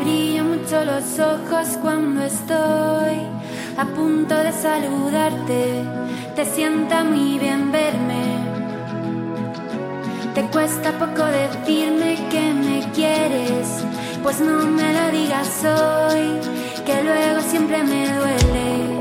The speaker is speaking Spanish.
brillan mucho los ojos cuando estoy a punto de saludarte. Te sienta muy bien verme. Te cuesta poco decirme que me quieres, pues no me lo digas hoy, que luego siempre me duele.